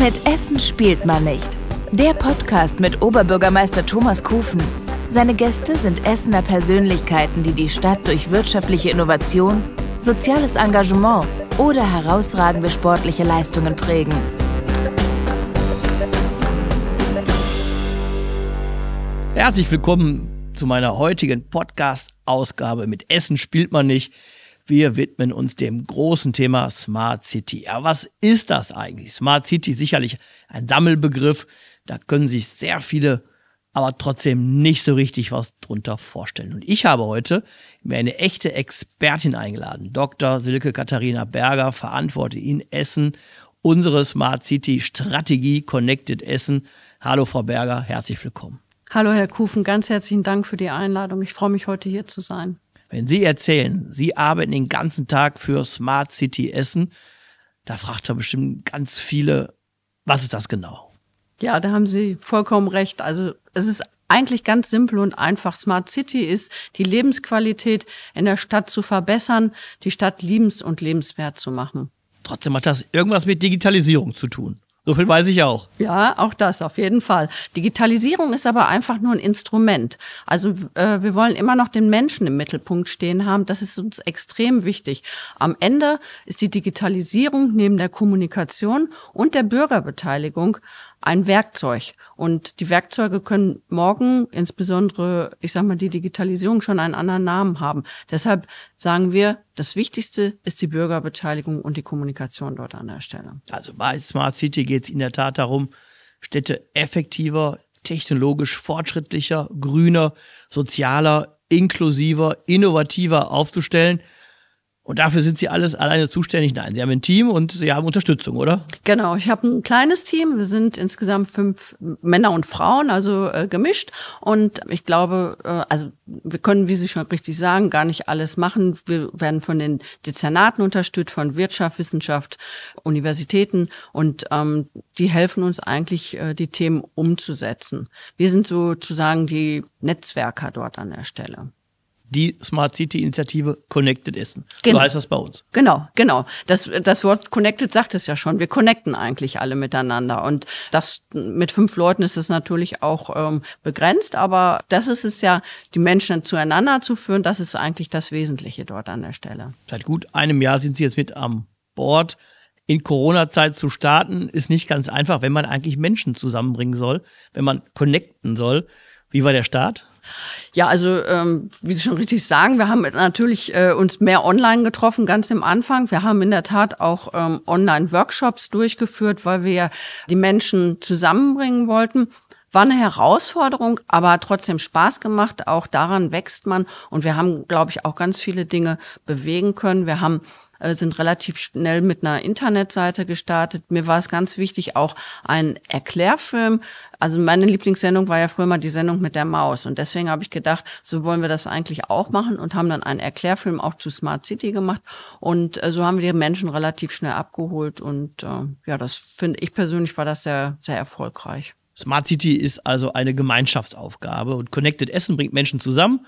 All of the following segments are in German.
Mit Essen spielt man nicht. Der Podcast mit Oberbürgermeister Thomas Kufen. Seine Gäste sind Essener Persönlichkeiten, die die Stadt durch wirtschaftliche Innovation, soziales Engagement oder herausragende sportliche Leistungen prägen. Herzlich willkommen zu meiner heutigen Podcast-Ausgabe mit Essen spielt man nicht. Wir widmen uns dem großen Thema Smart City. Ja, was ist das eigentlich? Smart City sicherlich ein Sammelbegriff. Da können sich sehr viele aber trotzdem nicht so richtig was drunter vorstellen. Und ich habe heute mir eine echte Expertin eingeladen. Dr. Silke Katharina Berger verantwortet in Essen unsere Smart City Strategie Connected Essen. Hallo Frau Berger, herzlich willkommen. Hallo Herr Kufen, ganz herzlichen Dank für die Einladung. Ich freue mich heute hier zu sein. Wenn Sie erzählen, Sie arbeiten den ganzen Tag für Smart City Essen, da fragt er bestimmt ganz viele, was ist das genau? Ja, da haben Sie vollkommen recht. Also es ist eigentlich ganz simpel und einfach. Smart City ist die Lebensqualität in der Stadt zu verbessern, die Stadt liebens- und lebenswert zu machen. Trotzdem hat das irgendwas mit Digitalisierung zu tun. So viel weiß ich auch. Ja, auch das auf jeden Fall. Digitalisierung ist aber einfach nur ein Instrument. Also äh, wir wollen immer noch den Menschen im Mittelpunkt stehen haben. Das ist uns extrem wichtig. Am Ende ist die Digitalisierung neben der Kommunikation und der Bürgerbeteiligung ein Werkzeug. Und die Werkzeuge können morgen, insbesondere, ich sag mal, die Digitalisierung schon einen anderen Namen haben. Deshalb sagen wir, das Wichtigste ist die Bürgerbeteiligung und die Kommunikation dort an der Stelle. Also bei Smart City geht es in der Tat darum, Städte effektiver, technologisch fortschrittlicher, grüner, sozialer, inklusiver, innovativer aufzustellen – und dafür sind Sie alles alleine zuständig? Nein, Sie haben ein Team und Sie haben Unterstützung, oder? Genau, ich habe ein kleines Team. Wir sind insgesamt fünf Männer und Frauen, also äh, gemischt. Und ich glaube, äh, also wir können, wie Sie schon richtig sagen, gar nicht alles machen. Wir werden von den Dezernaten unterstützt, von Wirtschaft, Wissenschaft, Universitäten. Und ähm, die helfen uns eigentlich, äh, die Themen umzusetzen. Wir sind sozusagen die Netzwerker dort an der Stelle die Smart City Initiative Connected Essen. Genau. So heißt das bei uns. Genau, genau. Das, das Wort Connected sagt es ja schon. Wir connecten eigentlich alle miteinander. Und das mit fünf Leuten ist es natürlich auch ähm, begrenzt, aber das ist es ja, die Menschen zueinander zu führen, das ist eigentlich das Wesentliche dort an der Stelle. Seit gut einem Jahr sind Sie jetzt mit am Bord. In Corona-Zeit zu starten, ist nicht ganz einfach, wenn man eigentlich Menschen zusammenbringen soll, wenn man connecten soll. Wie war der Start? Ja, also ähm, wie Sie schon richtig sagen, wir haben natürlich äh, uns mehr online getroffen, ganz im Anfang. Wir haben in der Tat auch ähm, Online-Workshops durchgeführt, weil wir die Menschen zusammenbringen wollten. War eine Herausforderung, aber trotzdem Spaß gemacht. Auch daran wächst man. Und wir haben, glaube ich, auch ganz viele Dinge bewegen können. Wir haben äh, sind relativ schnell mit einer Internetseite gestartet. Mir war es ganz wichtig, auch einen Erklärfilm. Also meine Lieblingssendung war ja früher mal die Sendung mit der Maus. Und deswegen habe ich gedacht, so wollen wir das eigentlich auch machen und haben dann einen Erklärfilm auch zu Smart City gemacht. Und äh, so haben wir die Menschen relativ schnell abgeholt. Und äh, ja, das finde ich persönlich war das sehr, sehr erfolgreich. Smart City ist also eine Gemeinschaftsaufgabe und Connected Essen bringt Menschen zusammen.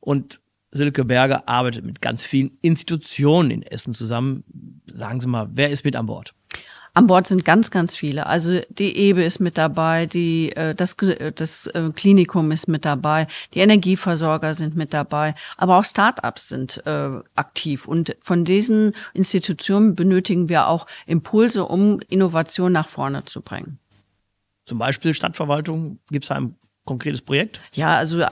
Und Silke Berger arbeitet mit ganz vielen Institutionen in Essen zusammen. Sagen Sie mal, wer ist mit an Bord? An Bord sind ganz, ganz viele. Also die EBE ist mit dabei, die, äh, das, das äh, Klinikum ist mit dabei, die Energieversorger sind mit dabei, aber auch Start-ups sind äh, aktiv. Und von diesen Institutionen benötigen wir auch Impulse, um Innovation nach vorne zu bringen. Zum Beispiel Stadtverwaltung, gibt es ein konkretes Projekt? Ja, also äh,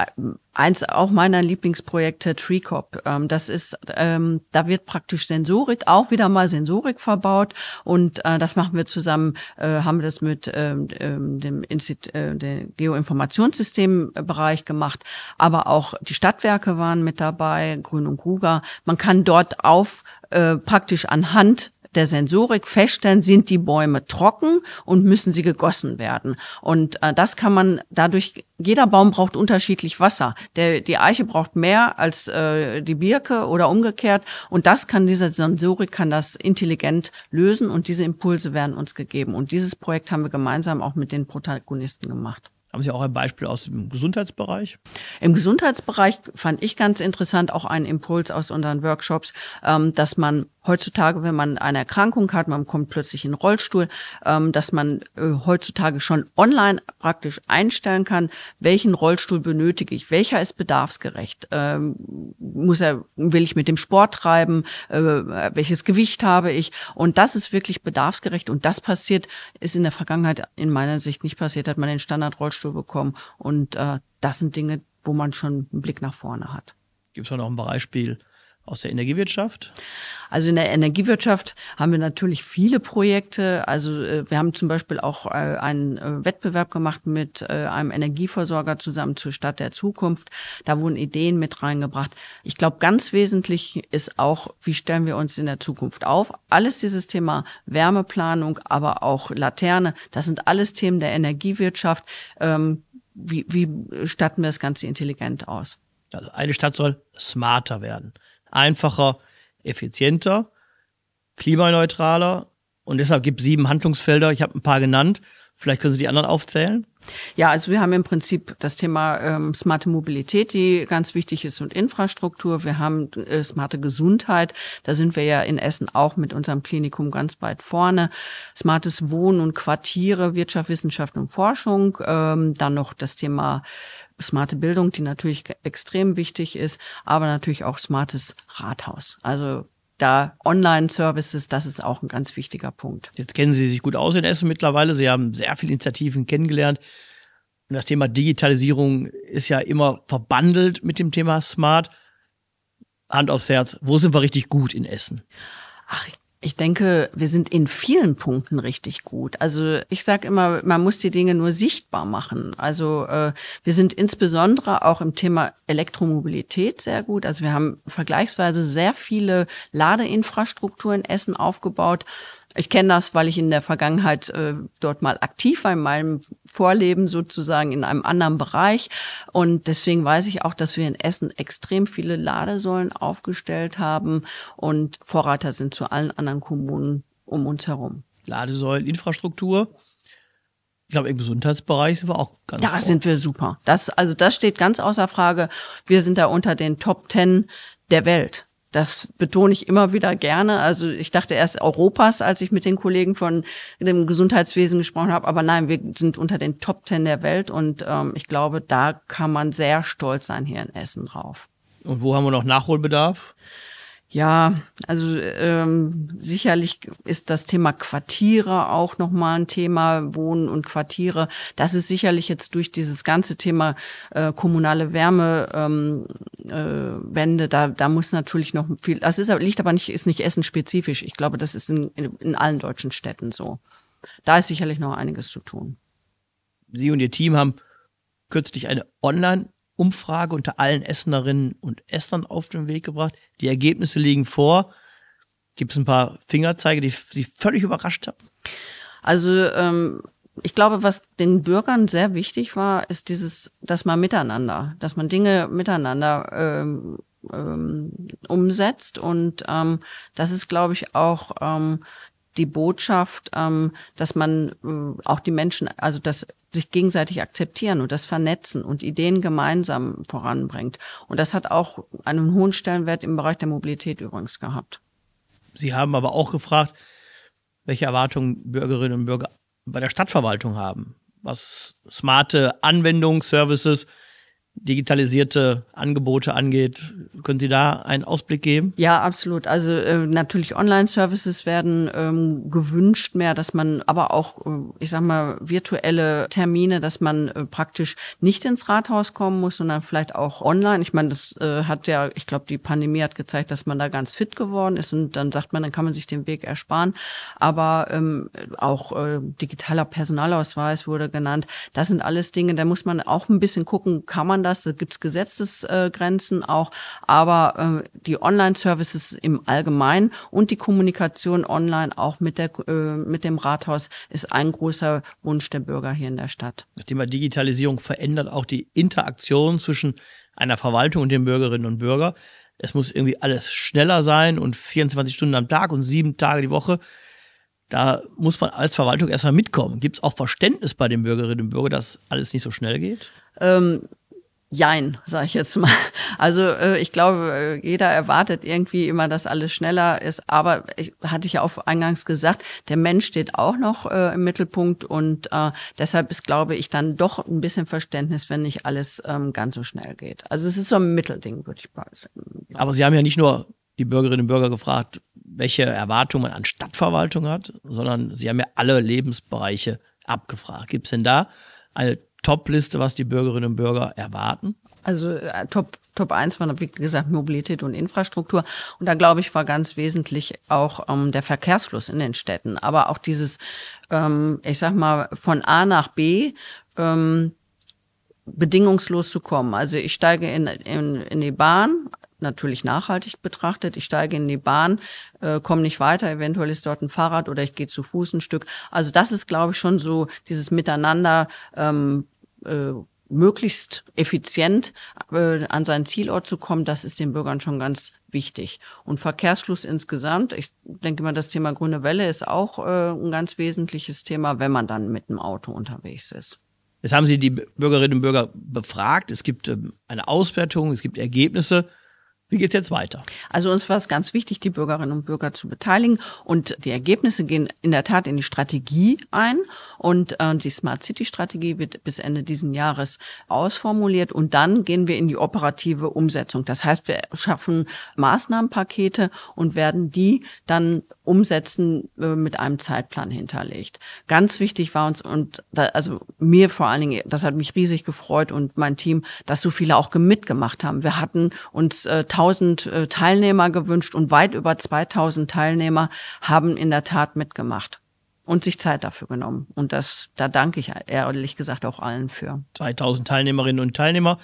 eins auch meiner Lieblingsprojekte TreeCop. Ähm, das ist, ähm, da wird praktisch Sensorik, auch wieder mal Sensorik verbaut und äh, das machen wir zusammen, äh, haben wir das mit ähm, ähm dem Institut, äh, dem Geoinformationssystembereich gemacht, aber auch die Stadtwerke waren mit dabei, Grün und Gruger. Man kann dort auf äh, praktisch anhand der Sensorik feststellen, sind die Bäume trocken und müssen sie gegossen werden. Und äh, das kann man dadurch, jeder Baum braucht unterschiedlich Wasser. Der, die Eiche braucht mehr als äh, die Birke oder umgekehrt. Und das kann diese Sensorik, kann das intelligent lösen und diese Impulse werden uns gegeben. Und dieses Projekt haben wir gemeinsam auch mit den Protagonisten gemacht. Haben Sie auch ein Beispiel aus dem Gesundheitsbereich? Im Gesundheitsbereich fand ich ganz interessant auch einen Impuls aus unseren Workshops, ähm, dass man heutzutage, wenn man eine Erkrankung hat, man kommt plötzlich in den Rollstuhl, ähm, dass man äh, heutzutage schon online praktisch einstellen kann, welchen Rollstuhl benötige ich, welcher ist bedarfsgerecht, ähm, muss er, will ich mit dem Sport treiben, äh, welches Gewicht habe ich und das ist wirklich bedarfsgerecht und das passiert, ist in der Vergangenheit in meiner Sicht nicht passiert, hat man den Standard-Rollstuhl bekommen und äh, das sind Dinge, wo man schon einen Blick nach vorne hat. Gibt es noch ein Beispiel aus der Energiewirtschaft? Also in der Energiewirtschaft haben wir natürlich viele Projekte. Also äh, wir haben zum Beispiel auch äh, einen äh, Wettbewerb gemacht mit einem Energieversorger zusammen zur Stadt der Zukunft. Da wurden Ideen mit reingebracht. Ich glaube, ganz wesentlich ist auch, wie stellen wir uns in der Zukunft auf? Alles dieses Thema Wärmeplanung, aber auch Laterne, das sind alles Themen der Energiewirtschaft. Ähm, wie, wie statten wir das Ganze intelligent aus? Also eine Stadt soll smarter werden einfacher, effizienter, klimaneutraler. Und deshalb gibt es sieben Handlungsfelder. Ich habe ein paar genannt. Vielleicht können Sie die anderen aufzählen. Ja, also wir haben im Prinzip das Thema ähm, smarte Mobilität, die ganz wichtig ist, und Infrastruktur. Wir haben äh, smarte Gesundheit. Da sind wir ja in Essen auch mit unserem Klinikum ganz weit vorne. Smartes Wohnen und Quartiere, Wirtschaft, Wissenschaft und Forschung. Ähm, dann noch das Thema smarte Bildung, die natürlich extrem wichtig ist, aber natürlich auch smartes Rathaus. Also da Online-Services, das ist auch ein ganz wichtiger Punkt. Jetzt kennen Sie sich gut aus in Essen mittlerweile. Sie haben sehr viele Initiativen kennengelernt. Und das Thema Digitalisierung ist ja immer verbandelt mit dem Thema Smart. Hand aufs Herz, wo sind wir richtig gut in Essen? Ach, ich denke, wir sind in vielen Punkten richtig gut. Also ich sage immer, man muss die Dinge nur sichtbar machen. Also äh, wir sind insbesondere auch im Thema Elektromobilität sehr gut. Also wir haben vergleichsweise sehr viele Ladeinfrastruktur in Essen aufgebaut. Ich kenne das, weil ich in der Vergangenheit äh, dort mal aktiv war, in meinem Vorleben sozusagen in einem anderen Bereich. Und deswegen weiß ich auch, dass wir in Essen extrem viele Ladesäulen aufgestellt haben und Vorreiter sind zu allen anderen Kommunen um uns herum. Ladesäulen, Infrastruktur. Ich glaube, im Gesundheitsbereich sind wir auch ganz Da vor. sind wir super. Das, also das steht ganz außer Frage. Wir sind da unter den Top Ten der Welt. Das betone ich immer wieder gerne. Also ich dachte erst Europas, als ich mit den Kollegen von dem Gesundheitswesen gesprochen habe. Aber nein, wir sind unter den Top Ten der Welt und ähm, ich glaube, da kann man sehr stolz sein hier in Essen drauf. Und wo haben wir noch Nachholbedarf? Ja, also ähm, sicherlich ist das Thema Quartiere auch nochmal ein Thema, Wohnen und Quartiere. Das ist sicherlich jetzt durch dieses ganze Thema äh, kommunale Wärmewende, ähm, äh, da, da muss natürlich noch viel, das ist, liegt aber nicht, ist nicht essenspezifisch. Ich glaube, das ist in, in allen deutschen Städten so. Da ist sicherlich noch einiges zu tun. Sie und Ihr Team haben kürzlich eine Online- Umfrage unter allen Essenerinnen und Essern auf den Weg gebracht. Die Ergebnisse liegen vor. Gibt es ein paar Fingerzeige, die Sie völlig überrascht haben? Also ähm, ich glaube, was den Bürgern sehr wichtig war, ist dieses, dass man miteinander, dass man Dinge miteinander ähm, ähm, umsetzt. Und ähm, das ist, glaube ich, auch ähm, die Botschaft, ähm, dass man äh, auch die Menschen, also dass sich gegenseitig akzeptieren und das vernetzen und Ideen gemeinsam voranbringt. Und das hat auch einen hohen Stellenwert im Bereich der Mobilität übrigens gehabt. Sie haben aber auch gefragt, welche Erwartungen Bürgerinnen und Bürger bei der Stadtverwaltung haben, was smarte Anwendungsservices digitalisierte Angebote angeht. Können Sie da einen Ausblick geben? Ja, absolut. Also äh, natürlich Online-Services werden ähm, gewünscht mehr, dass man aber auch, äh, ich sag mal, virtuelle Termine, dass man äh, praktisch nicht ins Rathaus kommen muss, sondern vielleicht auch online. Ich meine, das äh, hat ja, ich glaube, die Pandemie hat gezeigt, dass man da ganz fit geworden ist und dann sagt man, dann kann man sich den Weg ersparen. Aber ähm, auch äh, digitaler Personalausweis wurde genannt. Das sind alles Dinge, da muss man auch ein bisschen gucken, kann man das, da gibt es Gesetzesgrenzen auch, aber äh, die Online-Services im Allgemeinen und die Kommunikation online auch mit, der, äh, mit dem Rathaus ist ein großer Wunsch der Bürger hier in der Stadt. Das Thema Digitalisierung verändert auch die Interaktion zwischen einer Verwaltung und den Bürgerinnen und Bürgern. Es muss irgendwie alles schneller sein und 24 Stunden am Tag und sieben Tage die Woche. Da muss man als Verwaltung erstmal mitkommen. Gibt es auch Verständnis bei den Bürgerinnen und Bürgern, dass alles nicht so schnell geht? Ähm, Jein, sage ich jetzt mal. Also äh, ich glaube, äh, jeder erwartet irgendwie immer, dass alles schneller ist. Aber ich, hatte ich ja auch eingangs gesagt, der Mensch steht auch noch äh, im Mittelpunkt und äh, deshalb ist, glaube ich, dann doch ein bisschen Verständnis, wenn nicht alles ähm, ganz so schnell geht. Also es ist so ein Mittelding, würde ich sagen. Aber Sie haben ja nicht nur die Bürgerinnen und Bürger gefragt, welche Erwartungen man an Stadtverwaltung hat, sondern Sie haben ja alle Lebensbereiche abgefragt. Gibt es denn da eine Top-Liste, was die Bürgerinnen und Bürger erwarten? Also äh, Top Top 1 war, wie gesagt, Mobilität und Infrastruktur. Und da, glaube ich, war ganz wesentlich auch ähm, der Verkehrsfluss in den Städten. Aber auch dieses, ähm, ich sag mal, von A nach B ähm, bedingungslos zu kommen. Also ich steige in, in, in die Bahn, natürlich nachhaltig betrachtet. Ich steige in die Bahn, äh, komme nicht weiter, eventuell ist dort ein Fahrrad oder ich gehe zu Fuß ein Stück. Also das ist, glaube ich, schon so dieses Miteinander ähm, äh, möglichst effizient äh, an seinen Zielort zu kommen, das ist den Bürgern schon ganz wichtig. Und Verkehrsfluss insgesamt, ich denke mal, das Thema grüne Welle ist auch äh, ein ganz wesentliches Thema, wenn man dann mit dem Auto unterwegs ist. Jetzt haben Sie die Bürgerinnen und Bürger befragt. Es gibt ähm, eine Auswertung, es gibt Ergebnisse. Wie geht's jetzt weiter? Also uns war es ganz wichtig, die Bürgerinnen und Bürger zu beteiligen und die Ergebnisse gehen in der Tat in die Strategie ein und äh, die Smart City Strategie wird bis Ende diesen Jahres ausformuliert und dann gehen wir in die operative Umsetzung. Das heißt, wir schaffen Maßnahmenpakete und werden die dann umsetzen äh, mit einem Zeitplan hinterlegt. Ganz wichtig war uns und da, also mir vor allen Dingen, das hat mich riesig gefreut und mein Team, dass so viele auch mitgemacht haben. Wir hatten uns äh, 1000 äh, Teilnehmer gewünscht und weit über 2000 Teilnehmer haben in der Tat mitgemacht und sich Zeit dafür genommen. Und das, da danke ich ehrlich gesagt auch allen für. 2000 Teilnehmerinnen und Teilnehmer.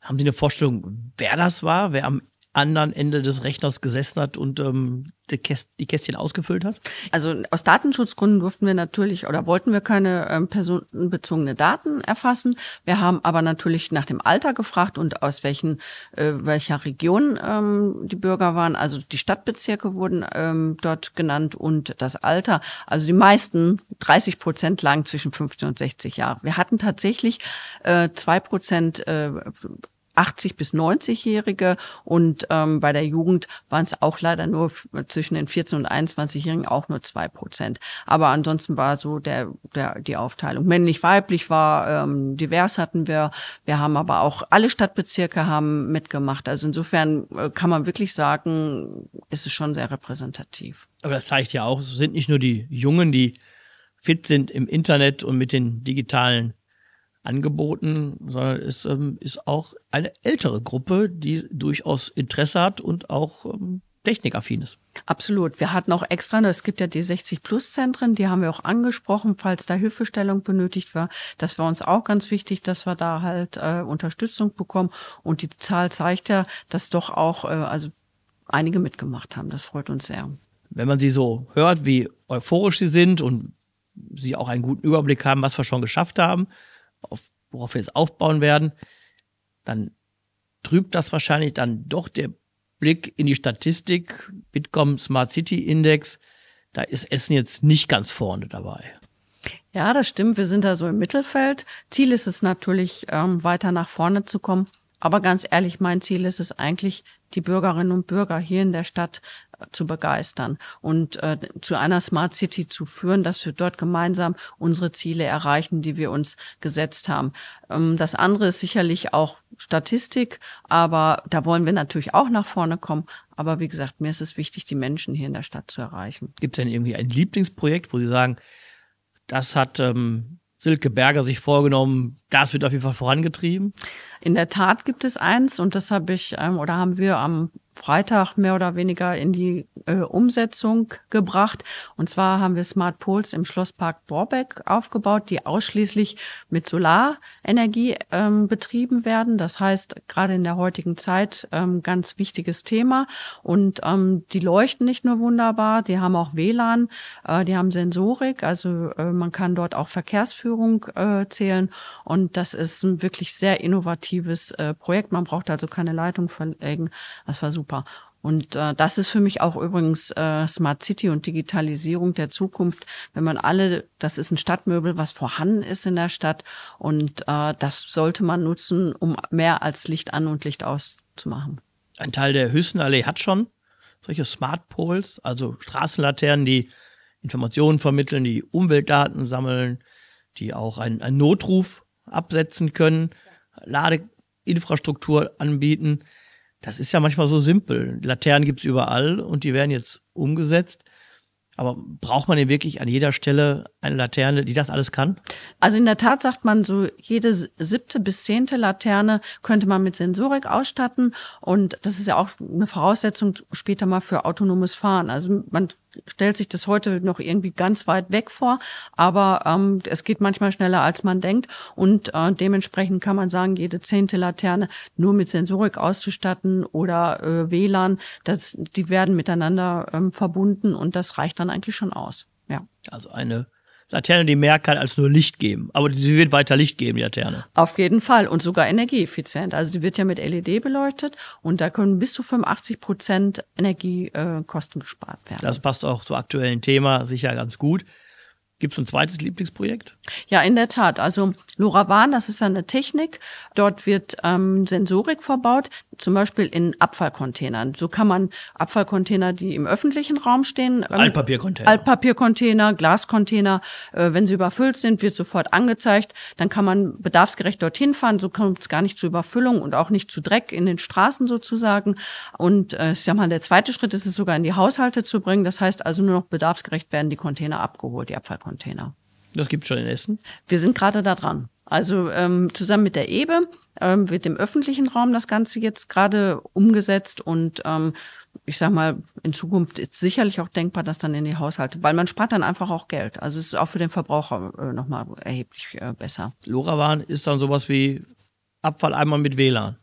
Haben Sie eine Vorstellung, wer das war, wer am anderen Ende des Rechners gesessen hat und ähm, die, Käst die Kästchen ausgefüllt hat? Also aus Datenschutzgründen durften wir natürlich oder wollten wir keine ähm, personenbezogene Daten erfassen. Wir haben aber natürlich nach dem Alter gefragt und aus welchen äh, welcher Region ähm, die Bürger waren. Also die Stadtbezirke wurden ähm, dort genannt und das Alter. Also die meisten 30 Prozent lagen zwischen 15 und 60 Jahre. Wir hatten tatsächlich äh, zwei Prozent äh, 80 bis 90-Jährige und ähm, bei der Jugend waren es auch leider nur zwischen den 14 und 21-Jährigen auch nur zwei Prozent. Aber ansonsten war so der, der die Aufteilung männlich-weiblich war ähm, divers hatten wir. Wir haben aber auch alle Stadtbezirke haben mitgemacht. Also insofern äh, kann man wirklich sagen, ist es schon sehr repräsentativ. Aber das zeigt ja auch, es sind nicht nur die Jungen, die fit sind im Internet und mit den digitalen angeboten, sondern es ähm, ist auch eine ältere Gruppe, die durchaus Interesse hat und auch ähm, technikaffin ist. Absolut. Wir hatten auch extra, es gibt ja die 60-Plus-Zentren, die haben wir auch angesprochen, falls da Hilfestellung benötigt war. Das war uns auch ganz wichtig, dass wir da halt äh, Unterstützung bekommen. Und die Zahl zeigt ja, dass doch auch äh, also einige mitgemacht haben. Das freut uns sehr. Wenn man sie so hört, wie euphorisch sie sind und sie auch einen guten Überblick haben, was wir schon geschafft haben, auf, worauf wir jetzt aufbauen werden, dann trübt das wahrscheinlich dann doch der Blick in die Statistik, Bitkom Smart City Index, da ist Essen jetzt nicht ganz vorne dabei. Ja, das stimmt. Wir sind da so im Mittelfeld. Ziel ist es natürlich, ähm, weiter nach vorne zu kommen. Aber ganz ehrlich, mein Ziel ist es eigentlich, die Bürgerinnen und Bürger hier in der Stadt zu begeistern und äh, zu einer Smart City zu führen, dass wir dort gemeinsam unsere Ziele erreichen, die wir uns gesetzt haben. Ähm, das andere ist sicherlich auch Statistik, aber da wollen wir natürlich auch nach vorne kommen. Aber wie gesagt, mir ist es wichtig, die Menschen hier in der Stadt zu erreichen. Gibt es denn irgendwie ein Lieblingsprojekt, wo Sie sagen, das hat ähm, Silke Berger sich vorgenommen, das wird auf jeden Fall vorangetrieben? In der Tat gibt es eins und das habe ich ähm, oder haben wir am Freitag mehr oder weniger in die äh, Umsetzung gebracht. Und zwar haben wir Smart Poles im Schlosspark Borbeck aufgebaut, die ausschließlich mit Solarenergie ähm, betrieben werden. Das heißt, gerade in der heutigen Zeit ähm, ganz wichtiges Thema. Und ähm, die leuchten nicht nur wunderbar, die haben auch WLAN, äh, die haben Sensorik, also äh, man kann dort auch Verkehrsführung äh, zählen. Und das ist ein wirklich sehr innovatives äh, Projekt. Man braucht also keine Leitung verlegen. Das war super super. Und äh, das ist für mich auch übrigens äh, Smart City und Digitalisierung der Zukunft, wenn man alle, das ist ein Stadtmöbel, was vorhanden ist in der Stadt und äh, das sollte man nutzen, um mehr als Licht an und Licht aus zu machen. Ein Teil der Hüssenallee hat schon solche Smart Poles, also Straßenlaternen, die Informationen vermitteln, die Umweltdaten sammeln, die auch einen, einen Notruf absetzen können, Ladeinfrastruktur anbieten. Das ist ja manchmal so simpel. Laternen gibt's überall und die werden jetzt umgesetzt. Aber braucht man denn wirklich an jeder Stelle eine Laterne, die das alles kann? Also in der Tat sagt man so, jede siebte bis zehnte Laterne könnte man mit Sensorik ausstatten. Und das ist ja auch eine Voraussetzung später mal für autonomes Fahren. Also man stellt sich das heute noch irgendwie ganz weit weg vor, aber ähm, es geht manchmal schneller, als man denkt. Und äh, dementsprechend kann man sagen, jede zehnte Laterne nur mit Sensorik auszustatten oder äh, WLAN, das, die werden miteinander ähm, verbunden und das reicht dann eigentlich schon aus. Ja. Also eine Laterne, die mehr kann als nur Licht geben. Aber sie wird weiter Licht geben, die Laterne. Auf jeden Fall und sogar energieeffizient. Also die wird ja mit LED beleuchtet und da können bis zu 85 Prozent Energiekosten äh, gespart werden. Das passt auch zum aktuellen Thema sicher ganz gut. Gibt es ein zweites Lieblingsprojekt? Ja, in der Tat. Also LoRaWAN, das ist eine Technik. Dort wird ähm, Sensorik verbaut, zum Beispiel in Abfallcontainern. So kann man Abfallcontainer, die im öffentlichen Raum stehen, ähm, Altpapiercontainer, Altpapiercontainer, Glascontainer, äh, wenn sie überfüllt sind, wird sofort angezeigt. Dann kann man bedarfsgerecht dorthin fahren. So kommt es gar nicht zu Überfüllung und auch nicht zu Dreck in den Straßen sozusagen. Und äh, ich sag mal, der zweite Schritt ist es sogar in die Haushalte zu bringen. Das heißt also nur noch bedarfsgerecht werden die Container abgeholt, die Abfallcontainer. Container. Das gibt es schon in Essen? Wir sind gerade da dran. Also ähm, zusammen mit der EBE ähm, wird im öffentlichen Raum das Ganze jetzt gerade umgesetzt und ähm, ich sag mal, in Zukunft ist sicherlich auch denkbar, dass dann in die Haushalte, weil man spart dann einfach auch Geld. Also es ist auch für den Verbraucher äh, nochmal erheblich äh, besser. LoRaWAN ist dann sowas wie Abfalleimer mit WLAN.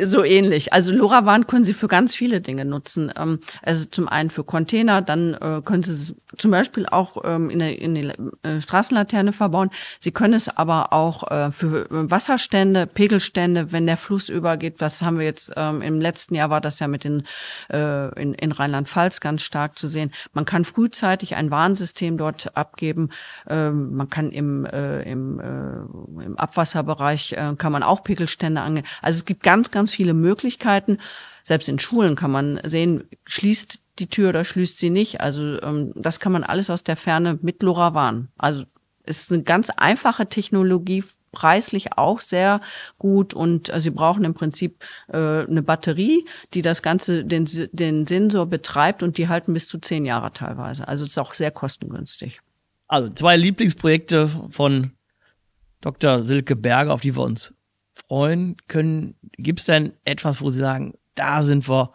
So ähnlich. Also LoRaWAN können Sie für ganz viele Dinge nutzen. Ähm, also zum einen für Container, dann äh, können Sie es zum Beispiel auch ähm, in der, äh, Straßenlaterne verbauen. Sie können es aber auch äh, für Wasserstände, Pegelstände, wenn der Fluss übergeht. Das haben wir jetzt ähm, im letzten Jahr war das ja mit den in, in Rheinland-Pfalz ganz stark zu sehen. Man kann frühzeitig ein Warnsystem dort abgeben. Man kann im, im, im Abwasserbereich kann man auch Pegelstände angehen. Also es gibt ganz, ganz viele Möglichkeiten. Selbst in Schulen kann man sehen, schließt die Tür oder schließt sie nicht. Also ähm, das kann man alles aus der Ferne mit LoRaWAN. Also ist eine ganz einfache Technologie, preislich auch sehr gut und äh, sie brauchen im Prinzip äh, eine Batterie, die das Ganze, den, den Sensor betreibt und die halten bis zu zehn Jahre teilweise. Also es ist auch sehr kostengünstig. Also zwei Lieblingsprojekte von Dr. Silke Berger, auf die wir uns freuen können. Gibt es denn etwas, wo Sie sagen, da sind wir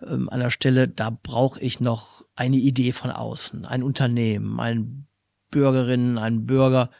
ähm, an der Stelle, da brauche ich noch eine Idee von außen, ein Unternehmen, ein Bürgerinnen, ein Bürger,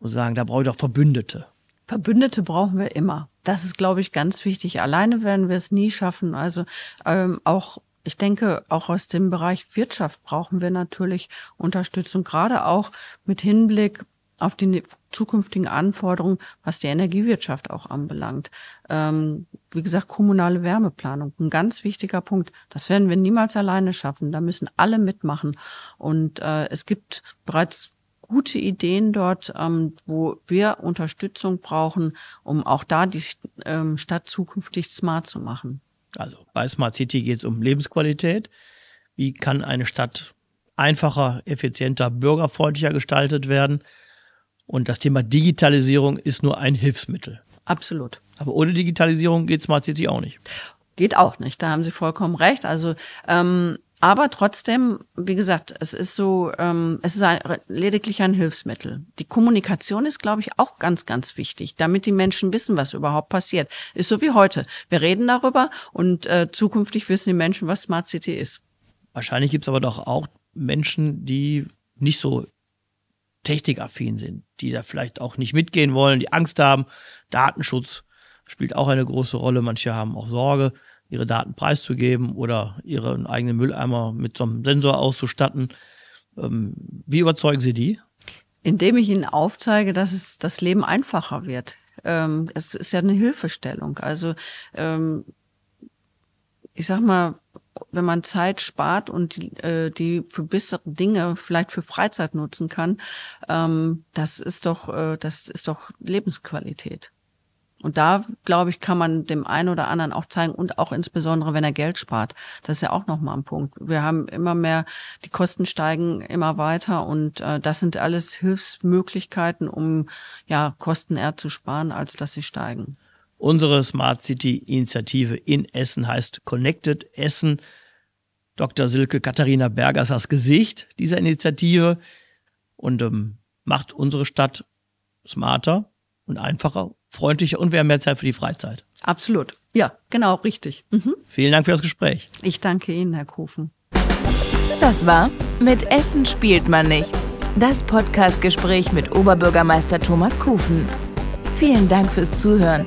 wo Sie sagen, da brauche ich doch Verbündete. Verbündete brauchen wir immer. Das ist, glaube ich, ganz wichtig. Alleine werden wir es nie schaffen. Also ähm, auch ich denke, auch aus dem Bereich Wirtschaft brauchen wir natürlich Unterstützung, gerade auch mit Hinblick auf die zukünftigen Anforderungen, was die Energiewirtschaft auch anbelangt. Ähm, wie gesagt, kommunale Wärmeplanung, ein ganz wichtiger Punkt. Das werden wir niemals alleine schaffen. Da müssen alle mitmachen. Und äh, es gibt bereits gute Ideen dort, ähm, wo wir Unterstützung brauchen, um auch da die ähm, Stadt zukünftig smart zu machen. Also bei Smart City geht es um Lebensqualität. Wie kann eine Stadt einfacher, effizienter, bürgerfreundlicher gestaltet werden? Und das Thema Digitalisierung ist nur ein Hilfsmittel. Absolut. Aber ohne Digitalisierung geht Smart City auch nicht. Geht auch nicht, da haben Sie vollkommen recht. Also ähm, aber trotzdem, wie gesagt, es ist so, ähm, es ist ein, lediglich ein Hilfsmittel. Die Kommunikation ist, glaube ich, auch ganz, ganz wichtig, damit die Menschen wissen, was überhaupt passiert. Ist so wie heute. Wir reden darüber und äh, zukünftig wissen die Menschen, was Smart City ist. Wahrscheinlich gibt es aber doch auch Menschen, die nicht so technikaffin sind, die da vielleicht auch nicht mitgehen wollen, die Angst haben. Datenschutz spielt auch eine große Rolle. Manche haben auch Sorge, ihre Daten preiszugeben oder ihren eigenen Mülleimer mit so einem Sensor auszustatten. Ähm, wie überzeugen Sie die? Indem ich ihnen aufzeige, dass es das Leben einfacher wird. Ähm, es ist ja eine Hilfestellung. Also ähm, ich sag mal, wenn man Zeit spart und die, äh, die für bessere Dinge, vielleicht für Freizeit nutzen kann, ähm, das ist doch, äh, das ist doch Lebensqualität. Und da, glaube ich, kann man dem einen oder anderen auch zeigen und auch insbesondere, wenn er Geld spart. Das ist ja auch nochmal ein Punkt. Wir haben immer mehr, die Kosten steigen immer weiter und äh, das sind alles Hilfsmöglichkeiten, um ja Kosten eher zu sparen, als dass sie steigen. Unsere Smart City Initiative in Essen heißt Connected Essen. Dr. Silke Katharina Berger ist das Gesicht dieser Initiative und ähm, macht unsere Stadt smarter und einfacher, freundlicher und wir haben mehr Zeit für die Freizeit. Absolut. Ja, genau, richtig. Mhm. Vielen Dank für das Gespräch. Ich danke Ihnen, Herr Kufen. Das war Mit Essen spielt man nicht. Das Podcastgespräch mit Oberbürgermeister Thomas Kufen. Vielen Dank fürs Zuhören